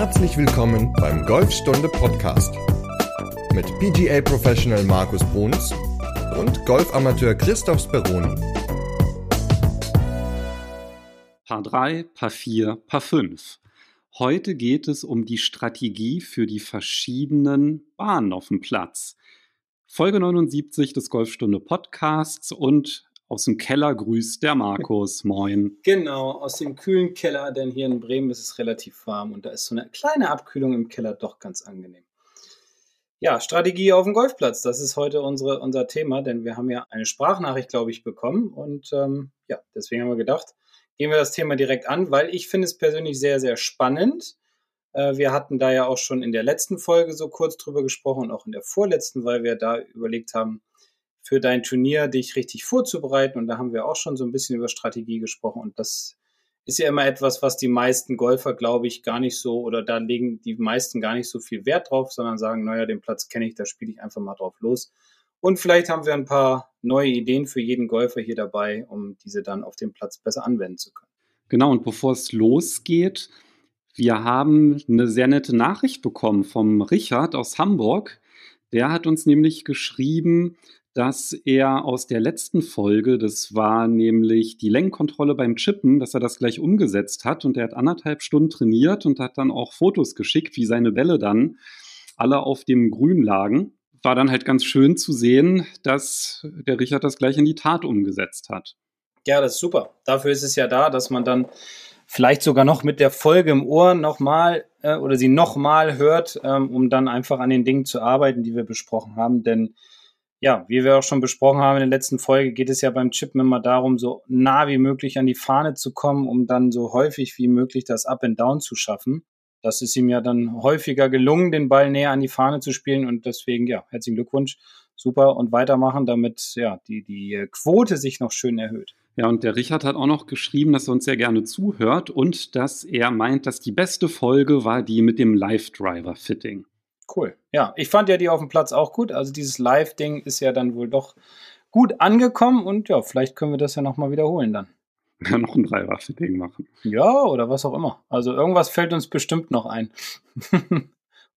Herzlich willkommen beim Golfstunde Podcast mit PGA Professional Markus Bruns und Golfamateur Christoph Speroni. Paar 3, Paar 4, Paar 5. Heute geht es um die Strategie für die verschiedenen Bahnen auf dem Platz. Folge 79 des Golfstunde Podcasts und aus dem Keller grüßt der Markus. Moin. Genau, aus dem kühlen Keller, denn hier in Bremen ist es relativ warm und da ist so eine kleine Abkühlung im Keller doch ganz angenehm. Ja, Strategie auf dem Golfplatz, das ist heute unsere, unser Thema, denn wir haben ja eine Sprachnachricht, glaube ich, bekommen und ähm, ja, deswegen haben wir gedacht, gehen wir das Thema direkt an, weil ich finde es persönlich sehr, sehr spannend. Äh, wir hatten da ja auch schon in der letzten Folge so kurz drüber gesprochen und auch in der vorletzten, weil wir da überlegt haben, für dein Turnier dich richtig vorzubereiten. Und da haben wir auch schon so ein bisschen über Strategie gesprochen. Und das ist ja immer etwas, was die meisten Golfer, glaube ich, gar nicht so, oder da legen die meisten gar nicht so viel Wert drauf, sondern sagen, naja, den Platz kenne ich, da spiele ich einfach mal drauf los. Und vielleicht haben wir ein paar neue Ideen für jeden Golfer hier dabei, um diese dann auf dem Platz besser anwenden zu können. Genau, und bevor es losgeht, wir haben eine sehr nette Nachricht bekommen vom Richard aus Hamburg. Der hat uns nämlich geschrieben, dass er aus der letzten Folge, das war nämlich die Längenkontrolle beim Chippen, dass er das gleich umgesetzt hat und er hat anderthalb Stunden trainiert und hat dann auch Fotos geschickt, wie seine Bälle dann alle auf dem Grün lagen. War dann halt ganz schön zu sehen, dass der Richard das gleich in die Tat umgesetzt hat. Ja, das ist super. Dafür ist es ja da, dass man dann vielleicht sogar noch mit der Folge im Ohr nochmal äh, oder sie nochmal hört, ähm, um dann einfach an den Dingen zu arbeiten, die wir besprochen haben. Denn ja, wie wir auch schon besprochen haben in der letzten Folge, geht es ja beim Chippen immer darum, so nah wie möglich an die Fahne zu kommen, um dann so häufig wie möglich das Up and Down zu schaffen. Das ist ihm ja dann häufiger gelungen, den Ball näher an die Fahne zu spielen und deswegen, ja, herzlichen Glückwunsch. Super und weitermachen, damit ja die, die Quote sich noch schön erhöht. Ja, und der Richard hat auch noch geschrieben, dass er uns sehr gerne zuhört und dass er meint, dass die beste Folge war die mit dem Live-Driver-Fitting. Cool. Ja, ich fand ja die auf dem Platz auch gut. Also dieses Live-Ding ist ja dann wohl doch gut angekommen und ja, vielleicht können wir das ja nochmal wiederholen dann. Ja, noch ein Dreiwaffe-Ding machen. Ja, oder was auch immer. Also irgendwas fällt uns bestimmt noch ein.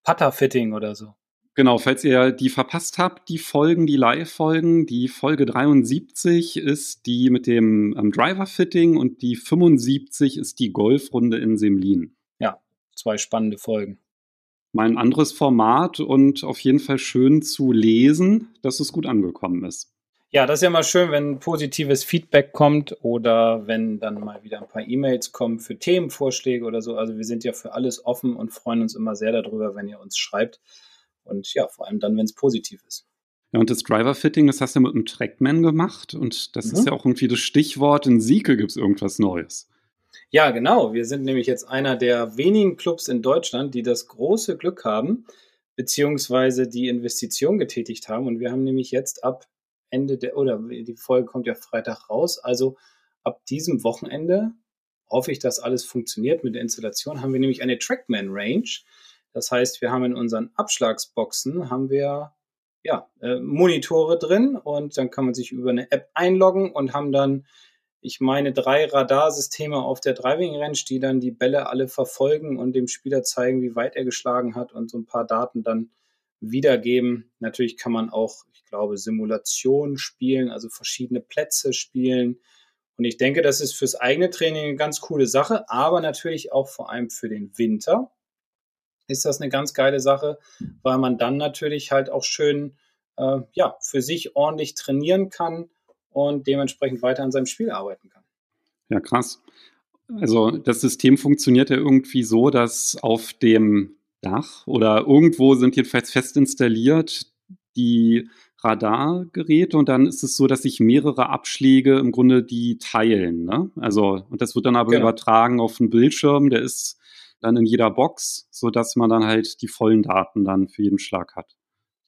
Putter-Fitting oder so. Genau, falls ihr die verpasst habt, die Folgen, die Live-Folgen, die Folge 73 ist die mit dem ähm, Driver-Fitting und die 75 ist die Golfrunde in Semlin. Ja, zwei spannende Folgen mal ein anderes Format und auf jeden Fall schön zu lesen, dass es gut angekommen ist. Ja, das ist ja mal schön, wenn positives Feedback kommt oder wenn dann mal wieder ein paar E-Mails kommen für Themenvorschläge oder so. Also wir sind ja für alles offen und freuen uns immer sehr darüber, wenn ihr uns schreibt. Und ja, vor allem dann, wenn es positiv ist. Ja, und das Driver-Fitting, das hast du mit einem Trackman gemacht. Und das mhm. ist ja auch irgendwie das Stichwort. In Sieke gibt es irgendwas Neues. Ja, genau. Wir sind nämlich jetzt einer der wenigen Clubs in Deutschland, die das große Glück haben, beziehungsweise die Investition getätigt haben. Und wir haben nämlich jetzt ab Ende der, oder die Folge kommt ja Freitag raus, also ab diesem Wochenende hoffe ich, dass alles funktioniert mit der Installation, haben wir nämlich eine Trackman Range. Das heißt, wir haben in unseren Abschlagsboxen haben wir ja, äh, Monitore drin und dann kann man sich über eine App einloggen und haben dann ich meine, drei Radarsysteme auf der Driving Range, die dann die Bälle alle verfolgen und dem Spieler zeigen, wie weit er geschlagen hat und so ein paar Daten dann wiedergeben. Natürlich kann man auch, ich glaube, Simulationen spielen, also verschiedene Plätze spielen. Und ich denke, das ist fürs eigene Training eine ganz coole Sache, aber natürlich auch vor allem für den Winter ist das eine ganz geile Sache, weil man dann natürlich halt auch schön äh, ja, für sich ordentlich trainieren kann und dementsprechend weiter an seinem Spiel arbeiten kann. Ja, krass. Also das System funktioniert ja irgendwie so, dass auf dem Dach oder irgendwo sind jedenfalls fest installiert die Radargeräte und dann ist es so, dass sich mehrere Abschläge im Grunde die teilen. Ne? Also und das wird dann aber genau. übertragen auf einen Bildschirm, der ist dann in jeder Box, sodass man dann halt die vollen Daten dann für jeden Schlag hat.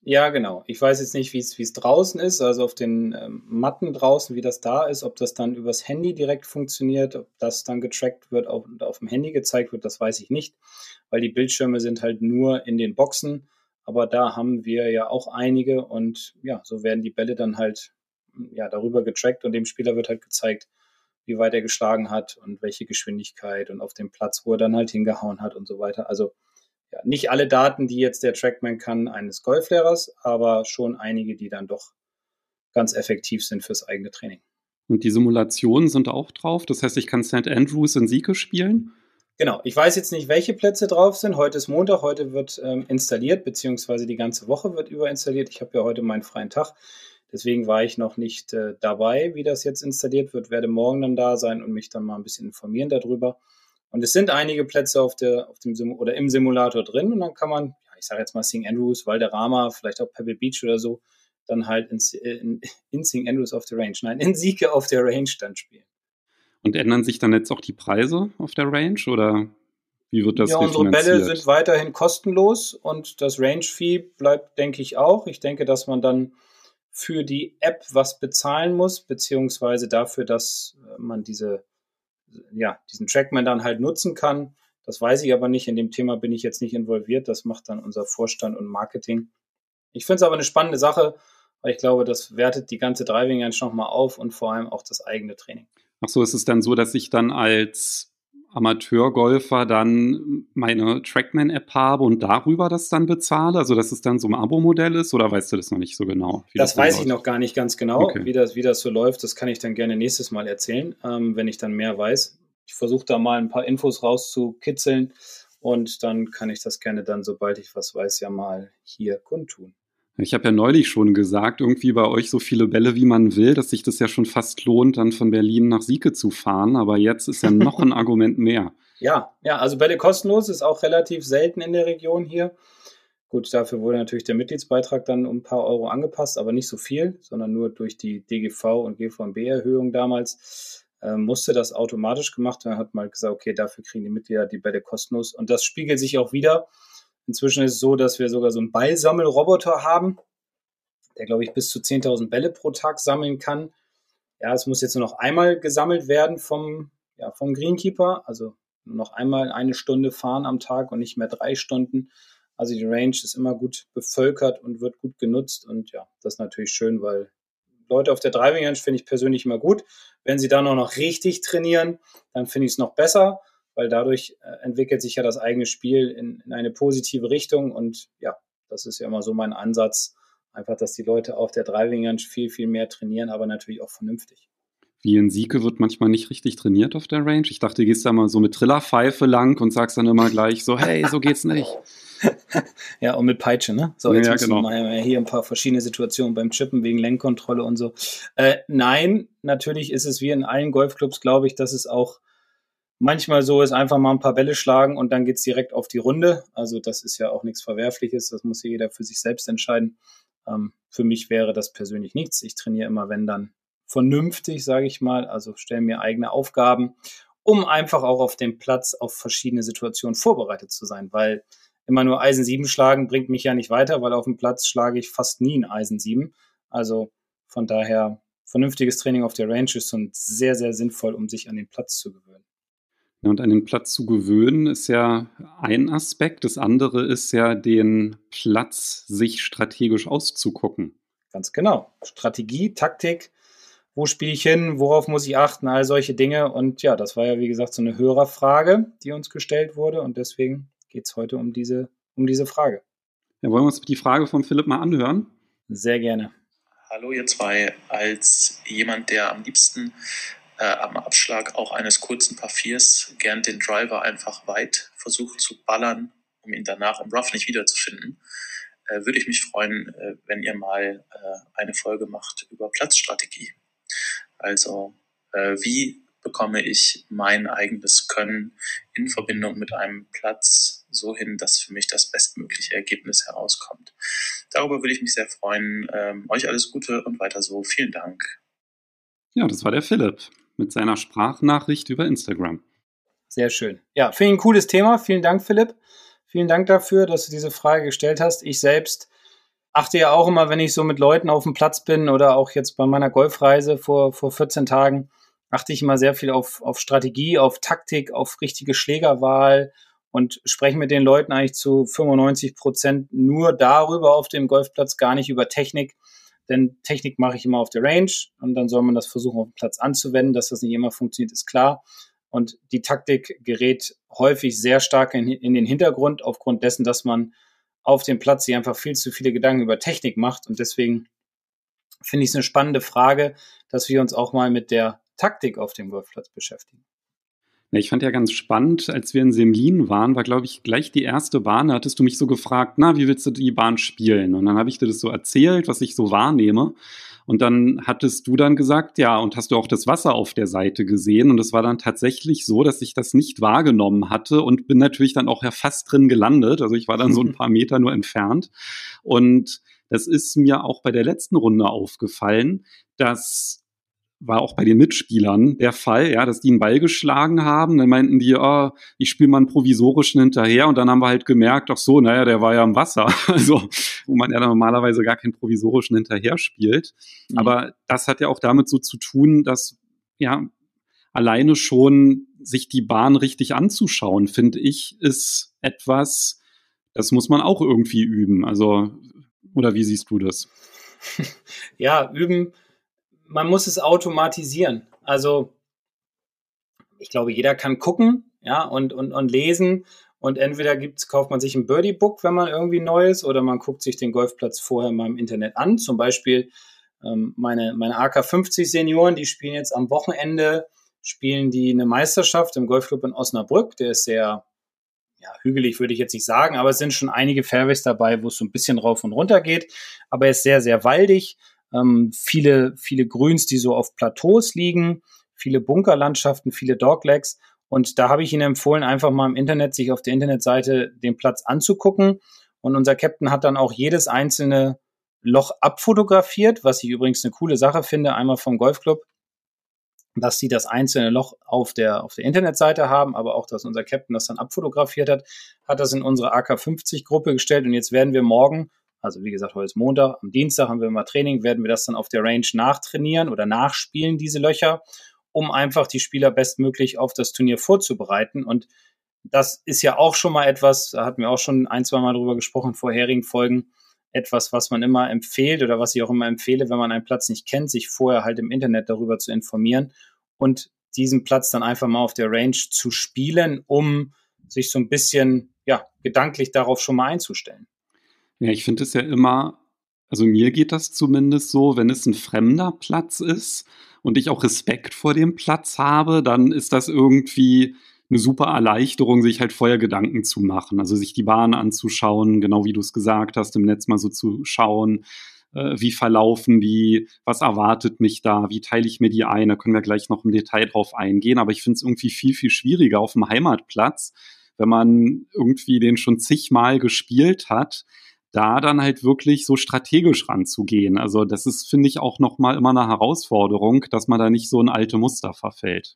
Ja, genau. Ich weiß jetzt nicht, wie es draußen ist, also auf den ähm, Matten draußen, wie das da ist, ob das dann übers Handy direkt funktioniert, ob das dann getrackt wird auf, und auf dem Handy gezeigt wird, das weiß ich nicht, weil die Bildschirme sind halt nur in den Boxen, aber da haben wir ja auch einige und ja, so werden die Bälle dann halt ja darüber getrackt und dem Spieler wird halt gezeigt, wie weit er geschlagen hat und welche Geschwindigkeit und auf dem Platz, wo er dann halt hingehauen hat und so weiter. Also ja, nicht alle Daten, die jetzt der Trackman kann eines Golflehrers, aber schon einige, die dann doch ganz effektiv sind fürs eigene Training. Und die Simulationen sind auch drauf. Das heißt, ich kann St. Andrews in Sieke spielen. Genau, ich weiß jetzt nicht, welche Plätze drauf sind. Heute ist Montag, heute wird ähm, installiert, beziehungsweise die ganze Woche wird überinstalliert. Ich habe ja heute meinen freien Tag. Deswegen war ich noch nicht äh, dabei, wie das jetzt installiert wird, werde morgen dann da sein und mich dann mal ein bisschen informieren darüber. Und es sind einige Plätze auf der, auf dem Sim oder im Simulator drin und dann kann man, ja, ich sage jetzt mal St. Andrews, Valderrama, vielleicht auch Pebble Beach oder so, dann halt in, in, in St. Andrews auf der Range, nein, in Sieke auf der Range dann spielen. Und ändern sich dann jetzt auch die Preise auf der Range oder wie wird das Ja, unsere Bälle sind weiterhin kostenlos und das Range-Fee bleibt, denke ich, auch. Ich denke, dass man dann für die App was bezahlen muss, beziehungsweise dafür, dass man diese, ja, diesen Trackman dann halt nutzen kann. Das weiß ich aber nicht. In dem Thema bin ich jetzt nicht involviert. Das macht dann unser Vorstand und Marketing. Ich finde es aber eine spannende Sache, weil ich glaube, das wertet die ganze Driving Range nochmal auf und vor allem auch das eigene Training. Ach so, ist es dann so, dass ich dann als Amateurgolfer dann meine Trackman-App habe und darüber das dann bezahle? Also, dass es dann so ein Abo-Modell ist oder weißt du das noch nicht so genau? Das, das weiß ich noch gar nicht ganz genau, okay. wie, das, wie das so läuft. Das kann ich dann gerne nächstes Mal erzählen, ähm, wenn ich dann mehr weiß. Ich versuche da mal ein paar Infos rauszukitzeln und dann kann ich das gerne dann, sobald ich was weiß, ja mal hier kundtun. Ich habe ja neulich schon gesagt, irgendwie bei euch so viele Bälle, wie man will, dass sich das ja schon fast lohnt, dann von Berlin nach Sieke zu fahren. Aber jetzt ist ja noch ein Argument mehr. Ja, ja, also Bälle kostenlos ist auch relativ selten in der Region hier. Gut, dafür wurde natürlich der Mitgliedsbeitrag dann um ein paar Euro angepasst, aber nicht so viel, sondern nur durch die DGV und GVMB-Erhöhung damals äh, musste das automatisch gemacht werden. Hat halt gesagt, okay, dafür kriegen die Mitglieder die Bälle kostenlos. Und das spiegelt sich auch wieder Inzwischen ist es so, dass wir sogar so einen Ballsammelroboter haben, der, glaube ich, bis zu 10.000 Bälle pro Tag sammeln kann. Ja, es muss jetzt nur noch einmal gesammelt werden vom, ja, vom Greenkeeper, also noch einmal eine Stunde fahren am Tag und nicht mehr drei Stunden. Also die Range ist immer gut bevölkert und wird gut genutzt und ja, das ist natürlich schön, weil Leute auf der Driving Range finde ich persönlich immer gut. Wenn sie dann auch noch richtig trainieren, dann finde ich es noch besser weil dadurch äh, entwickelt sich ja das eigene Spiel in, in eine positive Richtung und ja, das ist ja immer so mein Ansatz, einfach, dass die Leute auf der Driving Range viel, viel mehr trainieren, aber natürlich auch vernünftig. Wie in Sieke wird manchmal nicht richtig trainiert auf der Range. Ich dachte, du gehst da mal so mit Trillerpfeife lang und sagst dann immer gleich so, hey, so geht's nicht. ja, und mit Peitsche, ne? So, jetzt ja, genau. mal hier ein paar verschiedene Situationen beim Chippen wegen Lenkkontrolle und so. Äh, nein, natürlich ist es wie in allen Golfclubs, glaube ich, dass es auch manchmal so ist, einfach mal ein paar Bälle schlagen und dann geht's direkt auf die Runde. Also das ist ja auch nichts Verwerfliches, das muss jeder für sich selbst entscheiden. Ähm, für mich wäre das persönlich nichts. Ich trainiere immer, wenn dann vernünftig, sage ich mal, also stelle mir eigene Aufgaben, um einfach auch auf dem Platz auf verschiedene Situationen vorbereitet zu sein, weil immer nur Eisen 7 schlagen bringt mich ja nicht weiter, weil auf dem Platz schlage ich fast nie ein Eisen 7. Also von daher vernünftiges Training auf der Range ist und sehr, sehr sinnvoll, um sich an den Platz zu gewöhnen. Und an den Platz zu gewöhnen ist ja ein Aspekt. Das andere ist ja, den Platz sich strategisch auszugucken. Ganz genau. Strategie, Taktik, wo spiele ich hin, worauf muss ich achten, all solche Dinge. Und ja, das war ja, wie gesagt, so eine Hörerfrage, die uns gestellt wurde. Und deswegen geht es heute um diese, um diese Frage. Ja, wollen wir uns die Frage von Philipp mal anhören? Sehr gerne. Hallo ihr zwei. Als jemand, der am liebsten äh, am Abschlag auch eines kurzen Papiers gern den Driver einfach weit versucht zu ballern, um ihn danach im Rough nicht wiederzufinden, äh, würde ich mich freuen, äh, wenn ihr mal äh, eine Folge macht über Platzstrategie. Also äh, wie bekomme ich mein eigenes Können in Verbindung mit einem Platz so hin, dass für mich das bestmögliche Ergebnis herauskommt. Darüber würde ich mich sehr freuen. Ähm, euch alles Gute und weiter so. Vielen Dank. Ja, das war der Philipp mit seiner Sprachnachricht über Instagram. Sehr schön. Ja, finde ich ein cooles Thema. Vielen Dank, Philipp. Vielen Dank dafür, dass du diese Frage gestellt hast. Ich selbst achte ja auch immer, wenn ich so mit Leuten auf dem Platz bin oder auch jetzt bei meiner Golfreise vor, vor 14 Tagen, achte ich immer sehr viel auf, auf Strategie, auf Taktik, auf richtige Schlägerwahl und spreche mit den Leuten eigentlich zu 95 Prozent nur darüber auf dem Golfplatz, gar nicht über Technik denn Technik mache ich immer auf der Range und dann soll man das versuchen, auf dem Platz anzuwenden. Dass das nicht immer funktioniert, ist klar. Und die Taktik gerät häufig sehr stark in, in den Hintergrund aufgrund dessen, dass man auf dem Platz sich einfach viel zu viele Gedanken über Technik macht. Und deswegen finde ich es eine spannende Frage, dass wir uns auch mal mit der Taktik auf dem Golfplatz beschäftigen. Ja, ich fand ja ganz spannend, als wir in Semlin waren, war, glaube ich, gleich die erste Bahn. Da hattest du mich so gefragt, na, wie willst du die Bahn spielen? Und dann habe ich dir das so erzählt, was ich so wahrnehme. Und dann hattest du dann gesagt, ja, und hast du auch das Wasser auf der Seite gesehen? Und es war dann tatsächlich so, dass ich das nicht wahrgenommen hatte und bin natürlich dann auch ja fast drin gelandet. Also ich war dann so ein paar Meter nur entfernt. Und das ist mir auch bei der letzten Runde aufgefallen, dass war auch bei den Mitspielern der Fall, ja, dass die einen Ball geschlagen haben. Dann meinten die, oh, ich spiele mal einen provisorischen hinterher. Und dann haben wir halt gemerkt, ach so, naja, der war ja im Wasser. Also, wo man ja normalerweise gar keinen provisorischen hinterher spielt. Mhm. Aber das hat ja auch damit so zu tun, dass, ja, alleine schon sich die Bahn richtig anzuschauen, finde ich, ist etwas, das muss man auch irgendwie üben. Also, oder wie siehst du das? Ja, üben man muss es automatisieren. Also ich glaube, jeder kann gucken, ja, und, und, und lesen. Und entweder gibt's, kauft man sich ein Birdie-Book, wenn man irgendwie neu ist, oder man guckt sich den Golfplatz vorher mal im Internet an. Zum Beispiel ähm, meine, meine AK50-Senioren, die spielen jetzt am Wochenende, spielen die eine Meisterschaft im Golfclub in Osnabrück. Der ist sehr ja, hügelig, würde ich jetzt nicht sagen, aber es sind schon einige Fairways dabei, wo es so ein bisschen rauf und runter geht. Aber er ist sehr, sehr waldig ähm, viele, viele Grüns, die so auf Plateaus liegen, viele Bunkerlandschaften, viele Doglegs. Und da habe ich Ihnen empfohlen, einfach mal im Internet sich auf der Internetseite den Platz anzugucken. Und unser Captain hat dann auch jedes einzelne Loch abfotografiert, was ich übrigens eine coole Sache finde, einmal vom Golfclub, dass sie das einzelne Loch auf der, auf der Internetseite haben, aber auch, dass unser Captain das dann abfotografiert hat, hat das in unsere AK50-Gruppe gestellt und jetzt werden wir morgen also wie gesagt, heute ist Montag. Am Dienstag haben wir mal Training, werden wir das dann auf der Range nachtrainieren oder nachspielen, diese Löcher, um einfach die Spieler bestmöglich auf das Turnier vorzubereiten. Und das ist ja auch schon mal etwas, da hatten wir auch schon ein, zwei Mal drüber gesprochen, in vorherigen Folgen, etwas, was man immer empfiehlt oder was ich auch immer empfehle, wenn man einen Platz nicht kennt, sich vorher halt im Internet darüber zu informieren und diesen Platz dann einfach mal auf der Range zu spielen, um sich so ein bisschen, ja, gedanklich darauf schon mal einzustellen. Ja, ich finde es ja immer, also mir geht das zumindest so, wenn es ein fremder Platz ist und ich auch Respekt vor dem Platz habe, dann ist das irgendwie eine super Erleichterung, sich halt vorher Gedanken zu machen. Also sich die Bahn anzuschauen, genau wie du es gesagt hast, im Netz mal so zu schauen, äh, wie verlaufen die, was erwartet mich da, wie teile ich mir die ein, da können wir gleich noch im Detail drauf eingehen. Aber ich finde es irgendwie viel, viel schwieriger auf dem Heimatplatz, wenn man irgendwie den schon zigmal gespielt hat, da dann halt wirklich so strategisch ranzugehen. Also das ist, finde ich, auch nochmal immer eine Herausforderung, dass man da nicht so in alte Muster verfällt.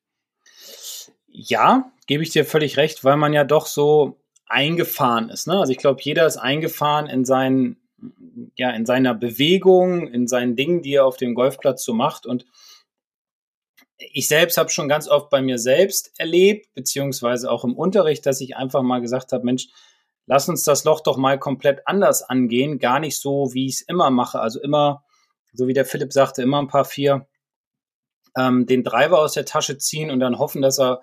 Ja, gebe ich dir völlig recht, weil man ja doch so eingefahren ist. Ne? Also ich glaube, jeder ist eingefahren in seinen, ja, in seiner Bewegung, in seinen Dingen, die er auf dem Golfplatz so macht. Und ich selbst habe schon ganz oft bei mir selbst erlebt, beziehungsweise auch im Unterricht, dass ich einfach mal gesagt habe, Mensch, lass uns das Loch doch mal komplett anders angehen, gar nicht so, wie ich es immer mache. Also immer, so wie der Philipp sagte, immer ein paar vier ähm, den Driver aus der Tasche ziehen und dann hoffen, dass er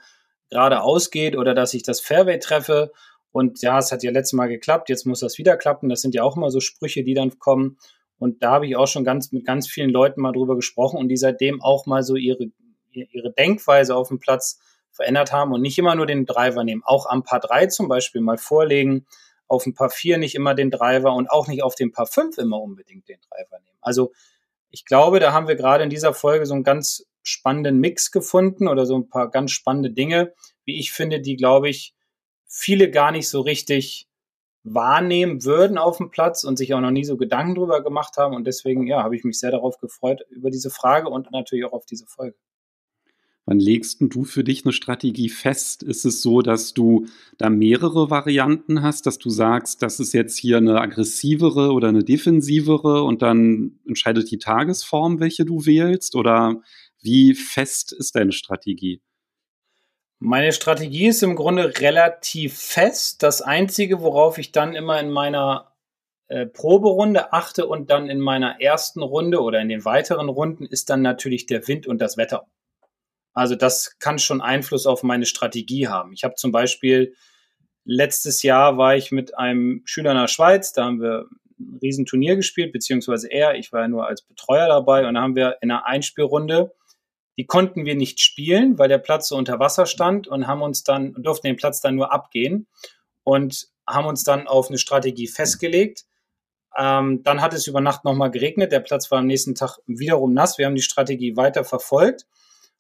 gerade ausgeht oder dass ich das Fairway treffe. Und ja, es hat ja letztes Mal geklappt, jetzt muss das wieder klappen. Das sind ja auch immer so Sprüche, die dann kommen. Und da habe ich auch schon ganz mit ganz vielen Leuten mal drüber gesprochen und die seitdem auch mal so ihre, ihre Denkweise auf dem Platz verändert haben und nicht immer nur den Driver nehmen. Auch am Paar 3 zum Beispiel mal vorlegen, auf dem Paar 4 nicht immer den Driver und auch nicht auf dem Paar 5 immer unbedingt den Driver nehmen. Also ich glaube, da haben wir gerade in dieser Folge so einen ganz spannenden Mix gefunden oder so ein paar ganz spannende Dinge, wie ich finde, die, glaube ich, viele gar nicht so richtig wahrnehmen würden auf dem Platz und sich auch noch nie so Gedanken drüber gemacht haben. Und deswegen, ja, habe ich mich sehr darauf gefreut über diese Frage und natürlich auch auf diese Folge. Wann legst du für dich eine Strategie fest? Ist es so, dass du da mehrere Varianten hast, dass du sagst, das ist jetzt hier eine aggressivere oder eine defensivere und dann entscheidet die Tagesform, welche du wählst? Oder wie fest ist deine Strategie? Meine Strategie ist im Grunde relativ fest. Das Einzige, worauf ich dann immer in meiner äh, Proberunde achte und dann in meiner ersten Runde oder in den weiteren Runden ist dann natürlich der Wind und das Wetter. Also das kann schon Einfluss auf meine Strategie haben. Ich habe zum Beispiel letztes Jahr war ich mit einem Schüler in der Schweiz, da haben wir ein Riesenturnier gespielt, beziehungsweise er, ich war ja nur als Betreuer dabei und da haben wir in einer Einspielrunde, die konnten wir nicht spielen, weil der Platz so unter Wasser stand und haben uns dann, durften den Platz dann nur abgehen und haben uns dann auf eine Strategie festgelegt ähm, dann hat es über Nacht nochmal geregnet. Der Platz war am nächsten Tag wiederum nass. Wir haben die Strategie weiter verfolgt.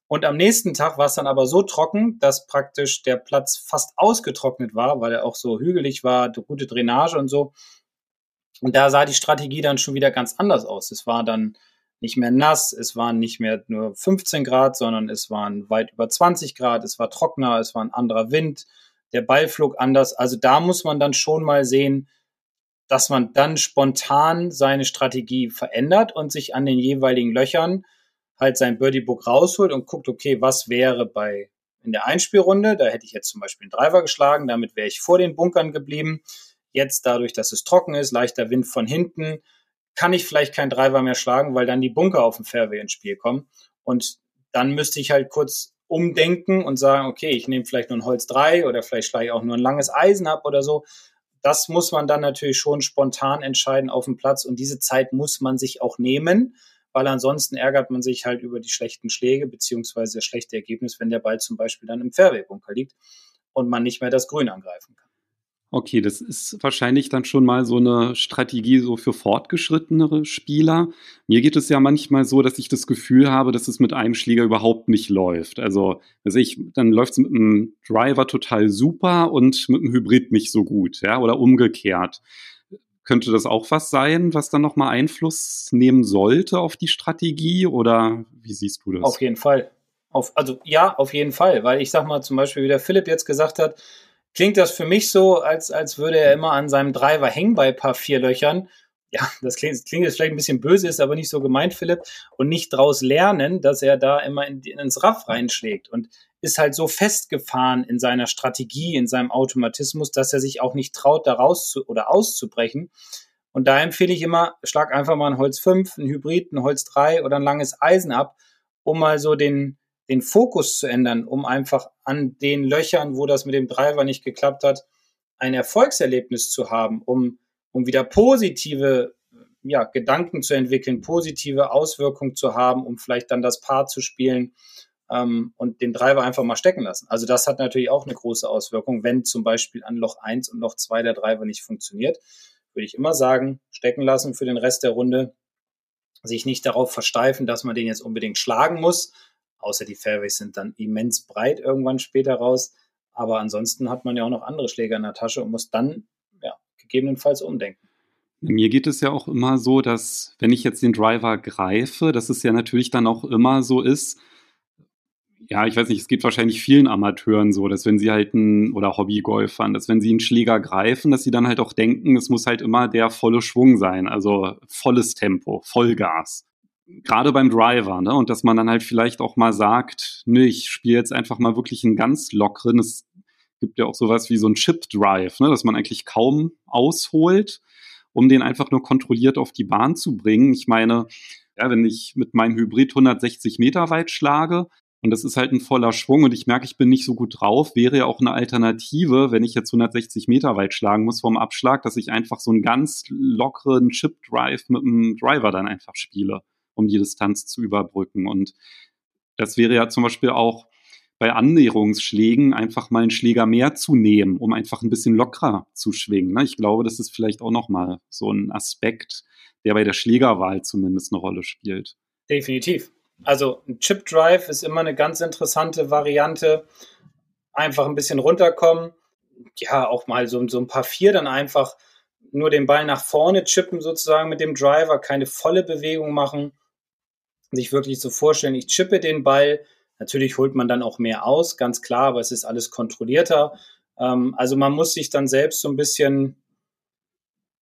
Und am nächsten Tag war es dann aber so trocken, dass praktisch der Platz fast ausgetrocknet war, weil er auch so hügelig war, gute Drainage und so. Und da sah die Strategie dann schon wieder ganz anders aus. Es war dann nicht mehr nass, es waren nicht mehr nur 15 Grad, sondern es waren weit über 20 Grad, es war trockener, es war ein anderer Wind, der Ball flog anders. Also da muss man dann schon mal sehen, dass man dann spontan seine Strategie verändert und sich an den jeweiligen Löchern halt sein Birdie Book rausholt und guckt, okay, was wäre bei in der Einspielrunde, da hätte ich jetzt zum Beispiel einen Driver geschlagen, damit wäre ich vor den Bunkern geblieben. Jetzt dadurch, dass es trocken ist, leichter Wind von hinten, kann ich vielleicht keinen Driver mehr schlagen, weil dann die Bunker auf dem Fairway ins Spiel kommen. Und dann müsste ich halt kurz umdenken und sagen, okay, ich nehme vielleicht nur ein Holz 3 oder vielleicht schlage ich auch nur ein langes Eisen ab oder so das muss man dann natürlich schon spontan entscheiden auf dem Platz und diese Zeit muss man sich auch nehmen, weil ansonsten ärgert man sich halt über die schlechten Schläge beziehungsweise das schlechte Ergebnis, wenn der Ball zum Beispiel dann im Fairway-Bunker liegt und man nicht mehr das Grün angreifen kann. Okay, das ist wahrscheinlich dann schon mal so eine Strategie so für fortgeschrittenere Spieler. Mir geht es ja manchmal so, dass ich das Gefühl habe, dass es mit einem Schläger überhaupt nicht läuft. Also, also ich, dann läuft es mit einem Driver total super und mit einem Hybrid nicht so gut, ja, oder umgekehrt. Könnte das auch was sein, was dann nochmal Einfluss nehmen sollte auf die Strategie oder wie siehst du das? Auf jeden Fall. Auf, also ja, auf jeden Fall, weil ich sag mal zum Beispiel, wie der Philipp jetzt gesagt hat, klingt das für mich so, als, als würde er immer an seinem Driver hängen bei ein paar vier Löchern. Ja, das klingt, klingt jetzt vielleicht ein bisschen böse, ist aber nicht so gemeint, Philipp. Und nicht daraus lernen, dass er da immer in, ins Raff reinschlägt und ist halt so festgefahren in seiner Strategie, in seinem Automatismus, dass er sich auch nicht traut, da raus zu, oder auszubrechen. Und da empfehle ich immer, schlag einfach mal ein Holz 5, ein Hybrid, ein Holz 3 oder ein langes Eisen ab, um mal so den, den Fokus zu ändern, um einfach an den Löchern, wo das mit dem Driver nicht geklappt hat, ein Erfolgserlebnis zu haben, um, um wieder positive ja, Gedanken zu entwickeln, positive Auswirkungen zu haben, um vielleicht dann das Paar zu spielen ähm, und den Driver einfach mal stecken lassen. Also das hat natürlich auch eine große Auswirkung, wenn zum Beispiel an Loch 1 und Loch 2 der Driver nicht funktioniert, würde ich immer sagen, stecken lassen für den Rest der Runde, sich nicht darauf versteifen, dass man den jetzt unbedingt schlagen muss, außer die Fairways sind dann immens breit irgendwann später raus. Aber ansonsten hat man ja auch noch andere Schläger in der Tasche und muss dann ja, gegebenenfalls umdenken. Mir geht es ja auch immer so, dass wenn ich jetzt den Driver greife, dass es ja natürlich dann auch immer so ist, ja, ich weiß nicht, es geht wahrscheinlich vielen Amateuren so, dass wenn sie halt ein, oder Hobbygolfern, dass wenn sie einen Schläger greifen, dass sie dann halt auch denken, es muss halt immer der volle Schwung sein, also volles Tempo, Vollgas gerade beim Driver, ne? Und dass man dann halt vielleicht auch mal sagt, ne, ich spiele jetzt einfach mal wirklich einen ganz lockeren. Es gibt ja auch sowas wie so ein Chip Drive, ne? dass man eigentlich kaum ausholt, um den einfach nur kontrolliert auf die Bahn zu bringen. Ich meine, ja, wenn ich mit meinem Hybrid 160 Meter weit schlage, und das ist halt ein voller Schwung und ich merke, ich bin nicht so gut drauf, wäre ja auch eine Alternative, wenn ich jetzt 160 Meter weit schlagen muss vom Abschlag, dass ich einfach so einen ganz lockeren Chip Drive mit einem Driver dann einfach spiele um die Distanz zu überbrücken. Und das wäre ja zum Beispiel auch bei Annäherungsschlägen einfach mal einen Schläger mehr zu nehmen, um einfach ein bisschen lockerer zu schwingen. Ne? Ich glaube, das ist vielleicht auch nochmal so ein Aspekt, der bei der Schlägerwahl zumindest eine Rolle spielt. Definitiv. Also ein Chip Drive ist immer eine ganz interessante Variante. Einfach ein bisschen runterkommen. Ja, auch mal so, so ein paar vier dann einfach nur den Ball nach vorne chippen sozusagen mit dem Driver, keine volle Bewegung machen sich wirklich so vorstellen, ich chippe den Ball. Natürlich holt man dann auch mehr aus, ganz klar, aber es ist alles kontrollierter. Ähm, also man muss sich dann selbst so ein bisschen,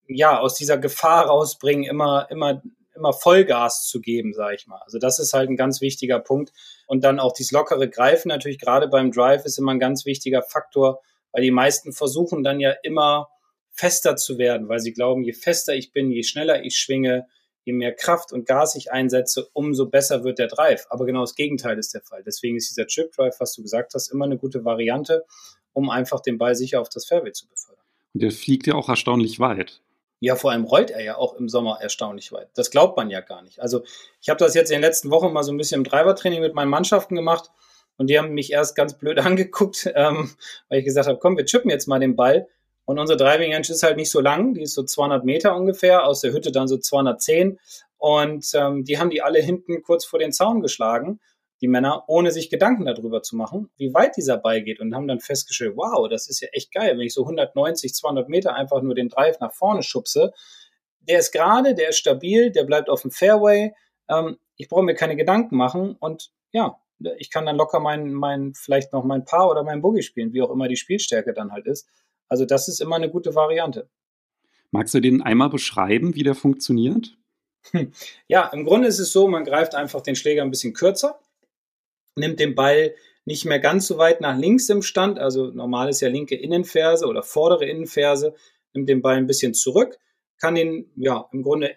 ja, aus dieser Gefahr rausbringen, immer, immer, immer Vollgas zu geben, sage ich mal. Also das ist halt ein ganz wichtiger Punkt. Und dann auch dieses lockere Greifen natürlich gerade beim Drive ist immer ein ganz wichtiger Faktor, weil die meisten versuchen dann ja immer fester zu werden, weil sie glauben, je fester ich bin, je schneller ich schwinge, je mehr Kraft und Gas ich einsetze, umso besser wird der Drive. Aber genau das Gegenteil ist der Fall. Deswegen ist dieser Chip Drive, was du gesagt hast, immer eine gute Variante, um einfach den Ball sicher auf das Fairway zu befördern. Und der fliegt ja auch erstaunlich weit. Ja, vor allem rollt er ja auch im Sommer erstaunlich weit. Das glaubt man ja gar nicht. Also ich habe das jetzt in den letzten Wochen mal so ein bisschen im Driver-Training mit meinen Mannschaften gemacht und die haben mich erst ganz blöd angeguckt, ähm, weil ich gesagt habe, komm, wir chippen jetzt mal den Ball. Und unsere Driving Range ist halt nicht so lang, die ist so 200 Meter ungefähr, aus der Hütte dann so 210. Und ähm, die haben die alle hinten kurz vor den Zaun geschlagen, die Männer, ohne sich Gedanken darüber zu machen, wie weit dieser Ball geht. Und haben dann festgestellt, wow, das ist ja echt geil, wenn ich so 190, 200 Meter einfach nur den Drive nach vorne schubse. Der ist gerade, der ist stabil, der bleibt auf dem Fairway. Ähm, ich brauche mir keine Gedanken machen. Und ja, ich kann dann locker mein, mein, vielleicht noch mein Paar oder mein Boogie spielen, wie auch immer die Spielstärke dann halt ist. Also das ist immer eine gute Variante. Magst du den einmal beschreiben, wie der funktioniert? Ja, im Grunde ist es so, man greift einfach den Schläger ein bisschen kürzer, nimmt den Ball nicht mehr ganz so weit nach links im Stand, also normal ist ja linke Innenferse oder vordere Innenferse, nimmt den Ball ein bisschen zurück, kann den ja im Grunde ein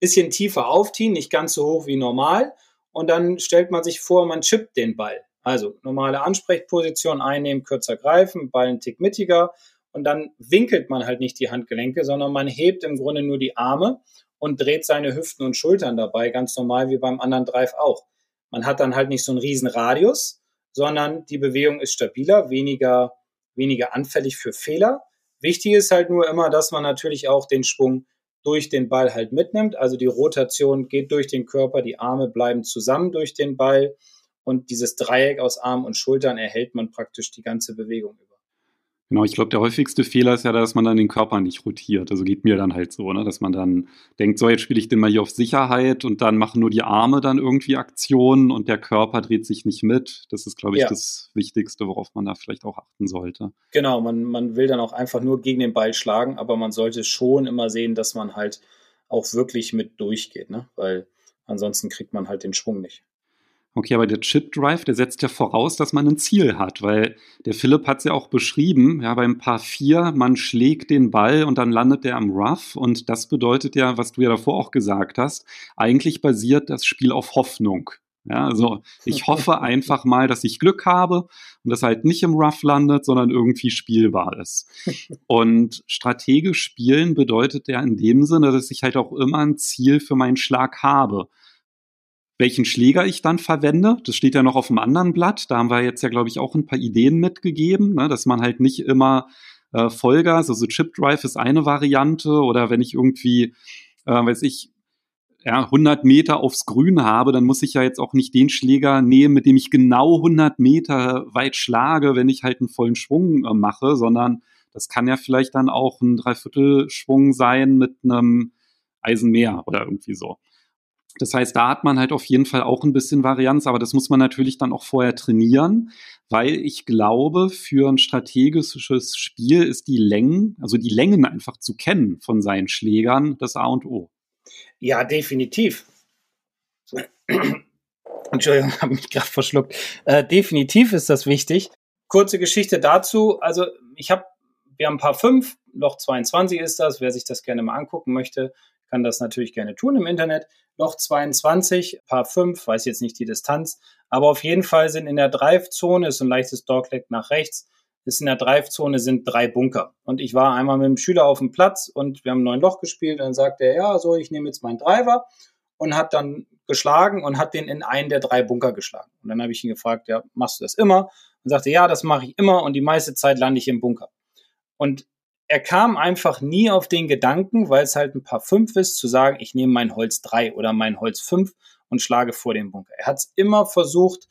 bisschen tiefer aufziehen, nicht ganz so hoch wie normal und dann stellt man sich vor, man chippt den Ball. Also normale Ansprechposition einnehmen, kürzer greifen, Ball einen Tick mittiger und dann winkelt man halt nicht die Handgelenke, sondern man hebt im Grunde nur die Arme und dreht seine Hüften und Schultern dabei, ganz normal wie beim anderen Drive auch. Man hat dann halt nicht so einen riesen Radius, sondern die Bewegung ist stabiler, weniger, weniger anfällig für Fehler. Wichtig ist halt nur immer, dass man natürlich auch den Schwung durch den Ball halt mitnimmt. Also die Rotation geht durch den Körper, die Arme bleiben zusammen durch den Ball und dieses Dreieck aus Arm und Schultern erhält man praktisch die ganze Bewegung. Genau, ich glaube, der häufigste Fehler ist ja, dass man dann den Körper nicht rotiert. Also geht mir dann halt so, ne? dass man dann denkt, so jetzt spiele ich den mal hier auf Sicherheit und dann machen nur die Arme dann irgendwie Aktionen und der Körper dreht sich nicht mit. Das ist, glaube ich, ja. das Wichtigste, worauf man da vielleicht auch achten sollte. Genau, man, man will dann auch einfach nur gegen den Ball schlagen, aber man sollte schon immer sehen, dass man halt auch wirklich mit durchgeht, ne? weil ansonsten kriegt man halt den Schwung nicht. Okay, aber der Chip Drive, der setzt ja voraus, dass man ein Ziel hat, weil der Philipp hat es ja auch beschrieben, ja, beim Paar 4, man schlägt den Ball und dann landet der am Rough und das bedeutet ja, was du ja davor auch gesagt hast, eigentlich basiert das Spiel auf Hoffnung. Ja, also ich hoffe einfach mal, dass ich Glück habe und das halt nicht im Rough landet, sondern irgendwie spielbar ist. Und strategisch spielen bedeutet ja in dem Sinne, dass ich halt auch immer ein Ziel für meinen Schlag habe welchen Schläger ich dann verwende. Das steht ja noch auf dem anderen Blatt. Da haben wir jetzt ja, glaube ich, auch ein paar Ideen mitgegeben, ne, dass man halt nicht immer äh, Vollgas, also Chip Drive ist eine Variante oder wenn ich irgendwie, äh, weiß ich, ja, 100 Meter aufs Grün habe, dann muss ich ja jetzt auch nicht den Schläger nehmen, mit dem ich genau 100 Meter weit schlage, wenn ich halt einen vollen Schwung äh, mache, sondern das kann ja vielleicht dann auch ein Dreiviertelschwung sein mit einem Eisenmeer oder irgendwie so. Das heißt, da hat man halt auf jeden Fall auch ein bisschen Varianz, aber das muss man natürlich dann auch vorher trainieren, weil ich glaube, für ein strategisches Spiel ist die Längen, also die Längen einfach zu kennen von seinen Schlägern, das A und O. Ja, definitiv. Entschuldigung, habe mich gerade verschluckt. Äh, definitiv ist das wichtig. Kurze Geschichte dazu. Also ich habe, wir haben ein paar fünf, Loch 22 ist das. Wer sich das gerne mal angucken möchte, kann das natürlich gerne tun im Internet. Loch 22, Paar 5, weiß jetzt nicht die Distanz, aber auf jeden Fall sind in der Drive-Zone, ist ein leichtes Dogleg nach rechts, ist in der Drive-Zone sind drei Bunker. Und ich war einmal mit dem Schüler auf dem Platz und wir haben neun Loch gespielt. Dann sagt er, ja, so, ich nehme jetzt meinen Driver und hat dann geschlagen und hat den in einen der drei Bunker geschlagen. Und dann habe ich ihn gefragt, ja, machst du das immer? Und sagte, ja, das mache ich immer und die meiste Zeit lande ich im Bunker. Und er kam einfach nie auf den Gedanken, weil es halt ein paar fünf ist, zu sagen, ich nehme mein Holz drei oder mein Holz fünf und schlage vor den Bunker. Er hat es immer versucht,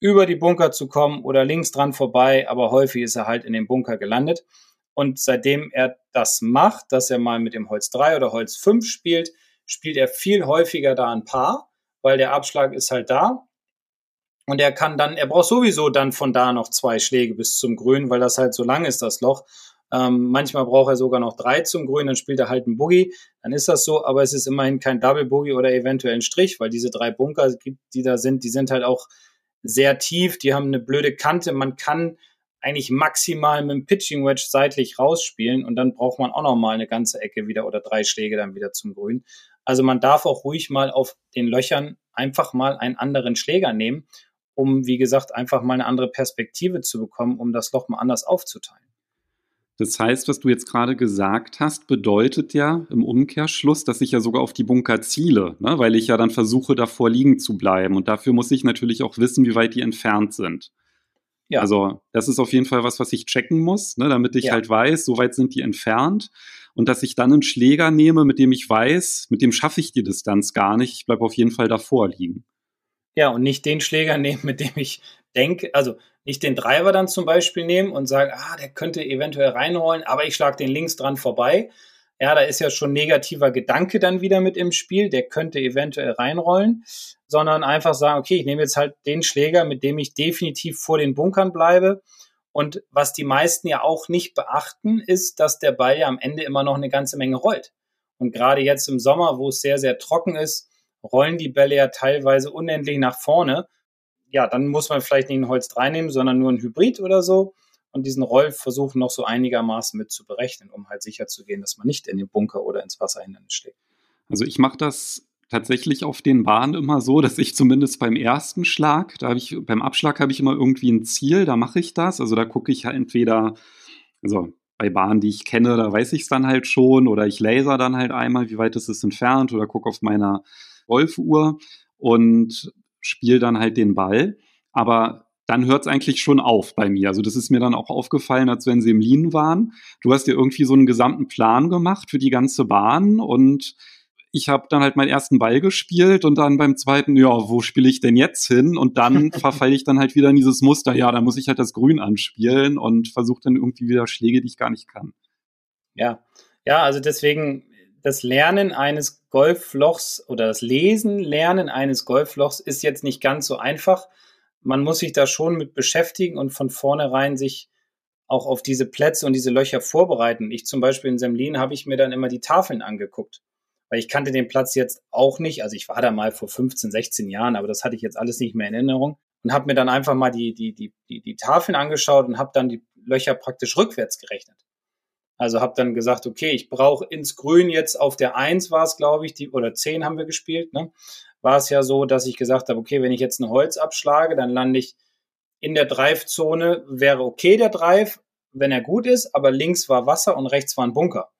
über die Bunker zu kommen oder links dran vorbei, aber häufig ist er halt in den Bunker gelandet. Und seitdem er das macht, dass er mal mit dem Holz drei oder Holz fünf spielt, spielt er viel häufiger da ein Paar, weil der Abschlag ist halt da. Und er kann dann, er braucht sowieso dann von da noch zwei Schläge bis zum Grün, weil das halt so lang ist, das Loch. Ähm, manchmal braucht er sogar noch drei zum Grün, dann spielt er halt einen Boogie. Dann ist das so, aber es ist immerhin kein Double Boogie oder eventuell ein Strich, weil diese drei Bunker, die da sind, die sind halt auch sehr tief, die haben eine blöde Kante. Man kann eigentlich maximal mit dem Pitching Wedge seitlich rausspielen und dann braucht man auch noch mal eine ganze Ecke wieder oder drei Schläge dann wieder zum Grün. Also man darf auch ruhig mal auf den Löchern einfach mal einen anderen Schläger nehmen, um, wie gesagt, einfach mal eine andere Perspektive zu bekommen, um das Loch mal anders aufzuteilen. Das heißt, was du jetzt gerade gesagt hast, bedeutet ja im Umkehrschluss, dass ich ja sogar auf die Bunker ziele, ne? weil ich ja dann versuche, davor liegen zu bleiben. Und dafür muss ich natürlich auch wissen, wie weit die entfernt sind. Ja. Also das ist auf jeden Fall was, was ich checken muss, ne? damit ich ja. halt weiß, so weit sind die entfernt. Und dass ich dann einen Schläger nehme, mit dem ich weiß, mit dem schaffe ich die Distanz gar nicht. Ich bleibe auf jeden Fall davor liegen. Ja, und nicht den Schläger nehmen, mit dem ich denke, also nicht den Driver dann zum Beispiel nehmen und sagen, ah, der könnte eventuell reinrollen, aber ich schlage den links dran vorbei. Ja, da ist ja schon negativer Gedanke dann wieder mit im Spiel, der könnte eventuell reinrollen, sondern einfach sagen, okay, ich nehme jetzt halt den Schläger, mit dem ich definitiv vor den Bunkern bleibe. Und was die meisten ja auch nicht beachten, ist, dass der Ball ja am Ende immer noch eine ganze Menge rollt. Und gerade jetzt im Sommer, wo es sehr, sehr trocken ist, rollen die Bälle ja teilweise unendlich nach vorne ja, dann muss man vielleicht nicht ein Holz 3 nehmen, sondern nur ein Hybrid oder so und diesen Roll versuchen noch so einigermaßen mit zu berechnen, um halt sicher zu gehen, dass man nicht in den Bunker oder ins Wasserhindernis schlägt. Also ich mache das tatsächlich auf den Bahnen immer so, dass ich zumindest beim ersten Schlag, da habe ich, beim Abschlag habe ich immer irgendwie ein Ziel, da mache ich das. Also da gucke ich halt entweder, also bei Bahnen, die ich kenne, da weiß ich es dann halt schon, oder ich laser dann halt einmal, wie weit ist es entfernt, oder gucke auf meiner Golfuhr. Und spiele dann halt den Ball. Aber dann hört es eigentlich schon auf bei mir. Also das ist mir dann auch aufgefallen, als wenn sie im Lean waren. Du hast dir irgendwie so einen gesamten Plan gemacht für die ganze Bahn und ich habe dann halt meinen ersten Ball gespielt und dann beim zweiten, ja, wo spiele ich denn jetzt hin? Und dann verfalle ich dann halt wieder in dieses Muster, ja, da muss ich halt das Grün anspielen und versuche dann irgendwie wieder Schläge, die ich gar nicht kann. Ja, ja, also deswegen das Lernen eines Golflochs oder das Lesen, Lernen eines Golflochs ist jetzt nicht ganz so einfach. Man muss sich da schon mit beschäftigen und von vornherein sich auch auf diese Plätze und diese Löcher vorbereiten. Ich zum Beispiel in Semlin habe ich mir dann immer die Tafeln angeguckt, weil ich kannte den Platz jetzt auch nicht. Also ich war da mal vor 15, 16 Jahren, aber das hatte ich jetzt alles nicht mehr in Erinnerung und habe mir dann einfach mal die, die, die, die, die Tafeln angeschaut und habe dann die Löcher praktisch rückwärts gerechnet. Also habe dann gesagt, okay, ich brauche ins Grün jetzt auf der 1 war es, glaube ich, die, oder 10 haben wir gespielt, ne? War es ja so, dass ich gesagt habe, okay, wenn ich jetzt ein Holz abschlage, dann lande ich in der Drive-Zone, wäre okay der Drive, wenn er gut ist, aber links war Wasser und rechts war ein Bunker.